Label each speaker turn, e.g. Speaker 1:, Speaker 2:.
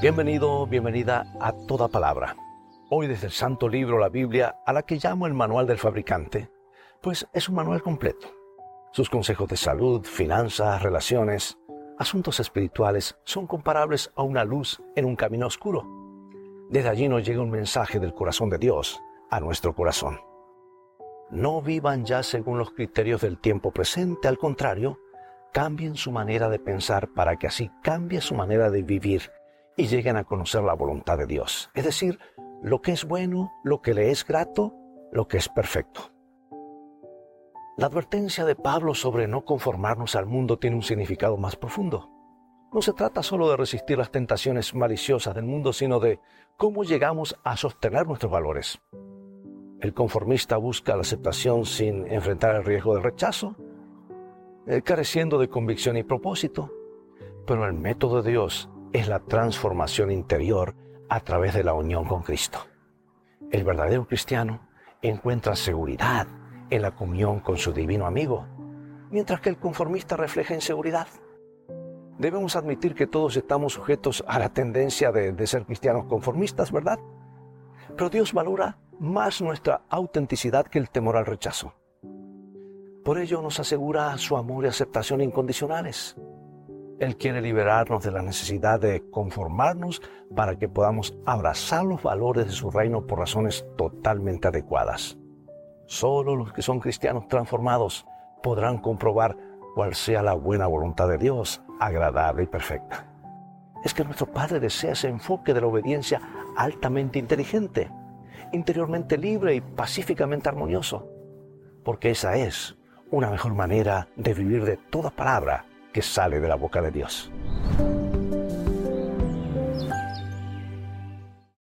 Speaker 1: Bienvenido, bienvenida a toda palabra. Hoy desde el Santo Libro, la Biblia, a la que llamo el Manual del Fabricante, pues es un manual completo. Sus consejos de salud, finanzas, relaciones, asuntos espirituales son comparables a una luz en un camino oscuro. Desde allí nos llega un mensaje del corazón de Dios a nuestro corazón. No vivan ya según los criterios del tiempo presente, al contrario, cambien su manera de pensar para que así cambie su manera de vivir y lleguen a conocer la voluntad de Dios, es decir, lo que es bueno, lo que le es grato, lo que es perfecto. La advertencia de Pablo sobre no conformarnos al mundo tiene un significado más profundo. No se trata solo de resistir las tentaciones maliciosas del mundo, sino de cómo llegamos a sostener nuestros valores. El conformista busca la aceptación sin enfrentar el riesgo del rechazo, eh, careciendo de convicción y propósito, pero el método de Dios es la transformación interior a través de la unión con Cristo. El verdadero cristiano encuentra seguridad en la comunión con su divino amigo, mientras que el conformista refleja inseguridad. Debemos admitir que todos estamos sujetos a la tendencia de, de ser cristianos conformistas, ¿verdad? Pero Dios valora más nuestra autenticidad que el temor al rechazo. Por ello nos asegura su amor y aceptación incondicionales. Él quiere liberarnos de la necesidad de conformarnos para que podamos abrazar los valores de su reino por razones totalmente adecuadas. Solo los que son cristianos transformados podrán comprobar cuál sea la buena voluntad de Dios, agradable y perfecta. Es que nuestro Padre desea ese enfoque de la obediencia altamente inteligente, interiormente libre y pacíficamente armonioso, porque esa es una mejor manera de vivir de toda palabra que sale de la boca de Dios.